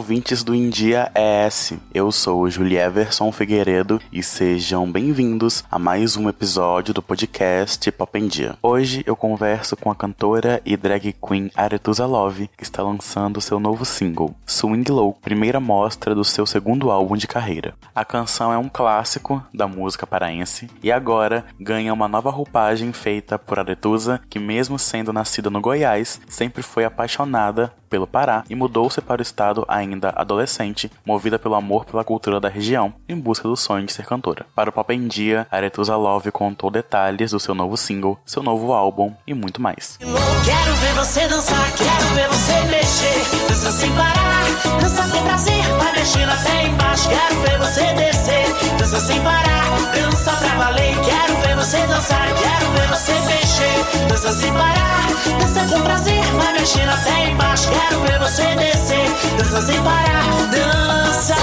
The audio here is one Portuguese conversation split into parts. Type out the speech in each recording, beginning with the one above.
ouvintes do India ES. Eu sou o Julieverson Figueiredo e sejam bem-vindos a mais um episódio do podcast Pop em Dia. Hoje eu converso com a cantora e drag queen Aretusa Love, que está lançando seu novo single, Swing Low, primeira mostra do seu segundo álbum de carreira. A canção é um clássico da música paraense e agora ganha uma nova roupagem feita por Aretusa, que mesmo sendo nascida no Goiás, sempre foi apaixonada pelo Pará e mudou-se para o estado ainda adolescente, movida pelo amor pela cultura da região, em busca do sonho de ser cantora. Para o Pop em Dia, Aretusa Love contou detalhes do seu novo single, seu novo álbum e muito mais. Quero ver você dançar, quero ver você mexer, sem parar, com prazer, vai mexendo até embaixo, quero ver você descer, sem parar, valer, quero ver você dançar, quero ver você mexer, dança sem parar, dança com prazer, vai mexendo até embaixo, quero ver você descer, dança sem parar, dança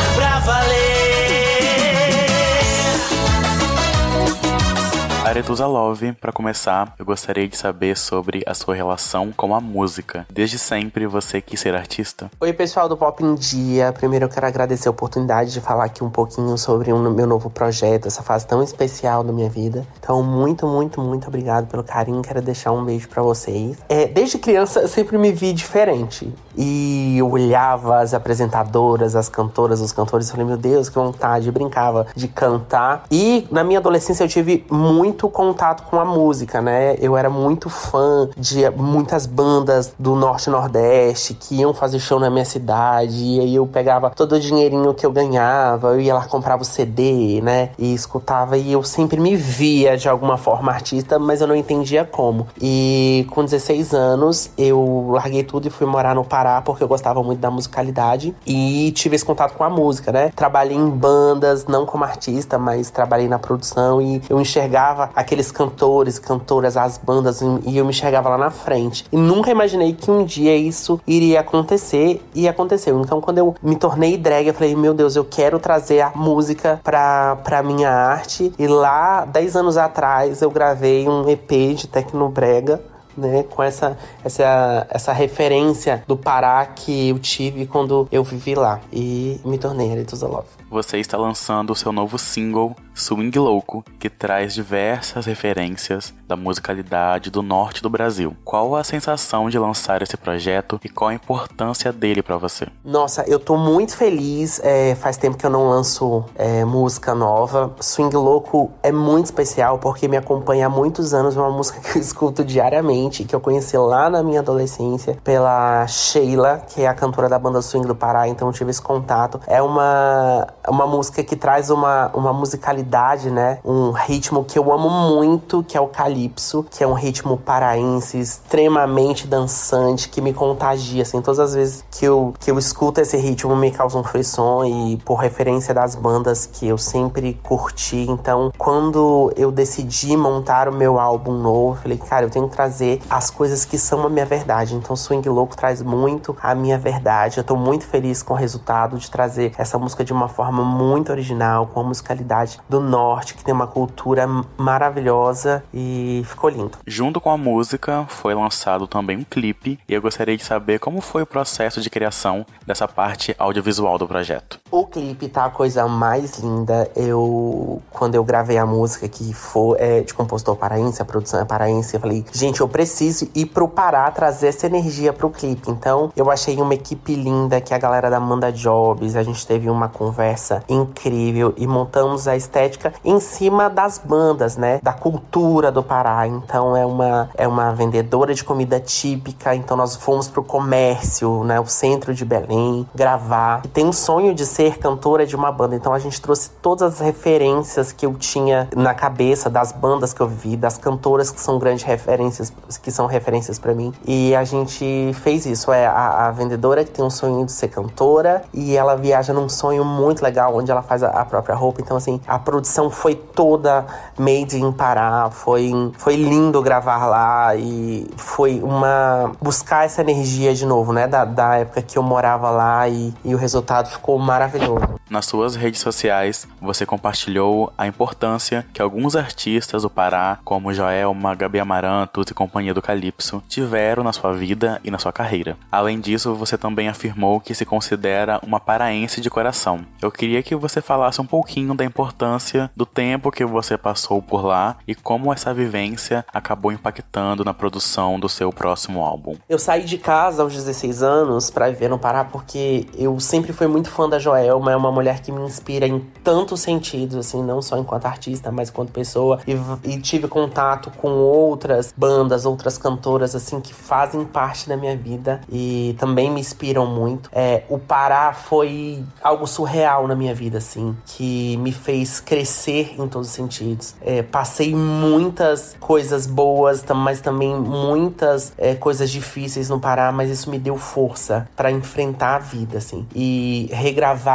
Aretusa Love, para começar, eu gostaria de saber sobre a sua relação com a música. Desde sempre você quis ser artista? Oi, pessoal do Pop em Dia. Primeiro eu quero agradecer a oportunidade de falar aqui um pouquinho sobre o meu novo projeto, essa fase tão especial da minha vida. Então, muito, muito, muito obrigado pelo carinho. Quero deixar um beijo para vocês. É, desde criança eu sempre me vi diferente. E eu olhava as apresentadoras, as cantoras, os cantores e falei, meu Deus, que vontade. Eu brincava de cantar. E na minha adolescência eu tive muito contato com a música, né? Eu era muito fã de muitas bandas do Norte e Nordeste que iam fazer show na minha cidade. E aí eu pegava todo o dinheirinho que eu ganhava, eu ia lá comprava o CD, né? E escutava. E eu sempre me via de alguma forma artista, mas eu não entendia como. E com 16 anos eu larguei tudo e fui morar no Pará porque eu gostava muito da musicalidade e tive esse contato com a música, né? Trabalhei em bandas, não como artista, mas trabalhei na produção e eu enxergava aqueles cantores, cantoras, as bandas e eu me enxergava lá na frente. E nunca imaginei que um dia isso iria acontecer e aconteceu. Então quando eu me tornei drag, eu falei, meu Deus, eu quero trazer a música pra, pra minha arte. E lá, 10 anos atrás, eu gravei um EP de Tecnobrega né, com essa, essa, essa referência do Pará que eu tive quando eu vivi lá e me tornei Arituza Love. Você está lançando o seu novo single, Swing Louco, que traz diversas referências da musicalidade do norte do Brasil. Qual a sensação de lançar esse projeto e qual a importância dele para você? Nossa, eu tô muito feliz. É, faz tempo que eu não lanço é, música nova. Swing Louco é muito especial porque me acompanha há muitos anos. É uma música que eu escuto diariamente, que eu conheci lá na minha adolescência pela Sheila, que é a cantora da banda Swing do Pará. Então eu tive esse contato. É uma uma música que traz uma, uma musicalidade, né? Um ritmo que eu amo muito, que é o calypso, que é um ritmo paraense extremamente dançante, que me contagia, assim, todas as vezes que eu, que eu escuto esse ritmo me causa um frisson e por referência das bandas que eu sempre curti. Então, quando eu decidi montar o meu álbum novo, eu falei, cara, eu tenho que trazer as coisas que são a minha verdade. Então, Swing Louco traz muito a minha verdade. Eu tô muito feliz com o resultado de trazer essa música de uma forma muito original, com a musicalidade do norte, que tem uma cultura maravilhosa e ficou lindo. Junto com a música, foi lançado também um clipe e eu gostaria de saber como foi o processo de criação dessa parte audiovisual do projeto. O clipe tá a coisa mais linda. Eu, quando eu gravei a música que foi é, de compositor paraense, a produção é paraense, eu falei, gente, eu preciso ir pro Pará trazer essa energia pro clipe. Então, eu achei uma equipe linda, que é a galera da Manda Jobs, a gente teve uma conversa incrível e montamos a estética em cima das bandas, né? Da cultura do Pará. Então, é uma, é uma vendedora de comida típica. Então, nós fomos pro comércio, né? O centro de Belém, gravar. E tem um sonho de ser cantora de uma banda. Então, a gente trouxe todas as referências que eu tinha na cabeça das bandas que eu vi, das cantoras que são grandes referências, que são referências para mim. E a gente fez isso. É a, a vendedora que tem um sonho de ser cantora e ela viaja num sonho muito legal legal, onde ela faz a, a própria roupa. Então, assim, a produção foi toda made in Pará. Foi, foi lindo gravar lá e foi uma. buscar essa energia de novo, né? Da, da época que eu morava lá e, e o resultado ficou maravilhoso. Nas suas redes sociais, você compartilhou a importância que alguns artistas do Pará, como Joelma, Gabi Amarantos e Companhia do Calypso, tiveram na sua vida e na sua carreira. Além disso, você também afirmou que se considera uma paraense de coração. Eu queria que você falasse um pouquinho da importância do tempo que você passou por lá e como essa vivência acabou impactando na produção do seu próximo álbum. Eu saí de casa aos 16 anos para viver no Pará porque eu sempre fui muito fã da Joelma, é uma mulher que me inspira em tantos sentidos, assim, não só enquanto artista, mas enquanto pessoa. E, e tive contato com outras bandas, outras cantoras, assim, que fazem parte da minha vida e também me inspiram muito. É, o Pará foi algo surreal na minha vida, assim, que me fez crescer em todos os sentidos. É, passei muitas coisas boas, mas também muitas é, coisas difíceis no Pará, mas isso me deu força para enfrentar a vida, assim. E regravar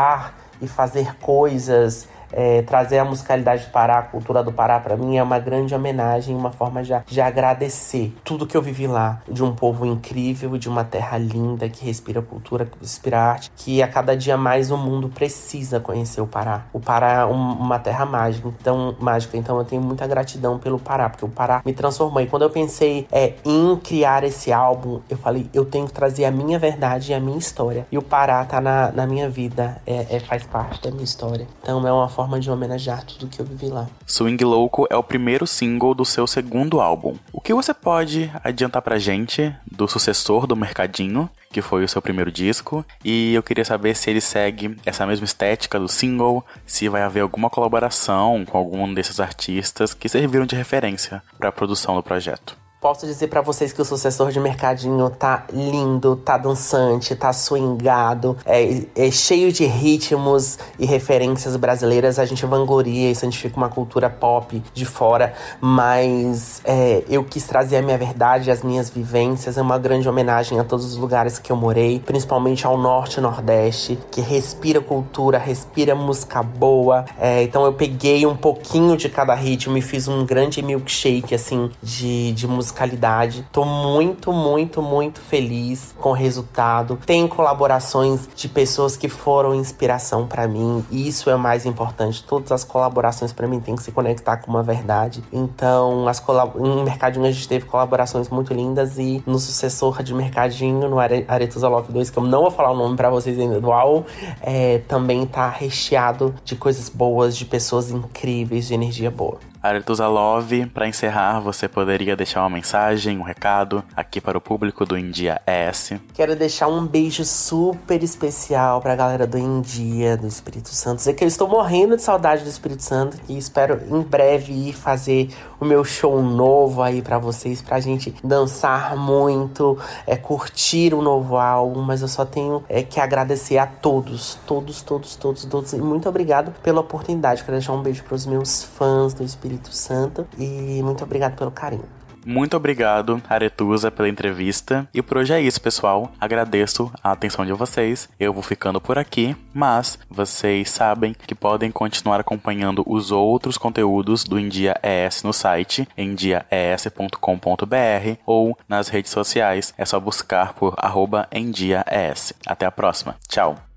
e fazer coisas é, trazer a musicalidade do Pará, a cultura do Pará, para mim é uma grande homenagem, uma forma de, de agradecer tudo que eu vivi lá, de um povo incrível, de uma terra linda que respira cultura, que respira arte, que a cada dia mais o mundo precisa conhecer o Pará. O Pará é um, uma terra mágica, então, mágica, então eu tenho muita gratidão pelo Pará, porque o Pará me transformou. E quando eu pensei é, em criar esse álbum, eu falei, eu tenho que trazer a minha verdade e a minha história. E o Pará tá na, na minha vida, é, é faz parte da minha história. Então é uma forma forma de homenagear tudo que eu vivi lá. Swing Louco é o primeiro single do seu segundo álbum. O que você pode adiantar pra gente do sucessor do Mercadinho, que foi o seu primeiro disco? E eu queria saber se ele segue essa mesma estética do single, se vai haver alguma colaboração com algum desses artistas que serviram de referência para a produção do projeto. Posso dizer para vocês que o sucessor de Mercadinho tá lindo, tá dançante, tá swingado, é, é, cheio de ritmos e referências brasileiras. A gente vangloria e santifica uma cultura pop de fora, mas é, eu quis trazer a minha verdade, as minhas vivências. É uma grande homenagem a todos os lugares que eu morei, principalmente ao norte e nordeste, que respira cultura, respira música boa. É, então eu peguei um pouquinho de cada ritmo e fiz um grande milkshake, assim, de, de música musicalidade. Tô muito, muito, muito feliz com o resultado. Tem colaborações de pessoas que foram inspiração para mim. E isso é o mais importante. Todas as colaborações para mim tem que se conectar com uma verdade. Então, as em Mercadinho a gente teve colaborações muito lindas e no sucessor de Mercadinho, no Are Aretusa Love 2, que eu não vou falar o nome para vocês ainda do álbum, é, também tá recheado de coisas boas, de pessoas incríveis, de energia boa. Aretusa Love, para encerrar, você poderia deixar uma mensagem, um recado aqui para o público do India ES? Quero deixar um beijo super especial para a galera do India, do Espírito Santo. Dizer que eu estou morrendo de saudade do Espírito Santo e espero em breve ir fazer o meu show novo aí para vocês, pra gente dançar muito, é, curtir o um novo álbum. Mas eu só tenho é, que agradecer a todos, todos, todos, todos, todos. E muito obrigado pela oportunidade. Quero deixar um beijo para os meus fãs do Espírito Espírito Santo e muito obrigado pelo carinho. Muito obrigado, Aretusa, pela entrevista. E por hoje é isso, pessoal. Agradeço a atenção de vocês. Eu vou ficando por aqui, mas vocês sabem que podem continuar acompanhando os outros conteúdos do Endia ES no site endiaes.com.br ou nas redes sociais. É só buscar por arroba Até a próxima. Tchau!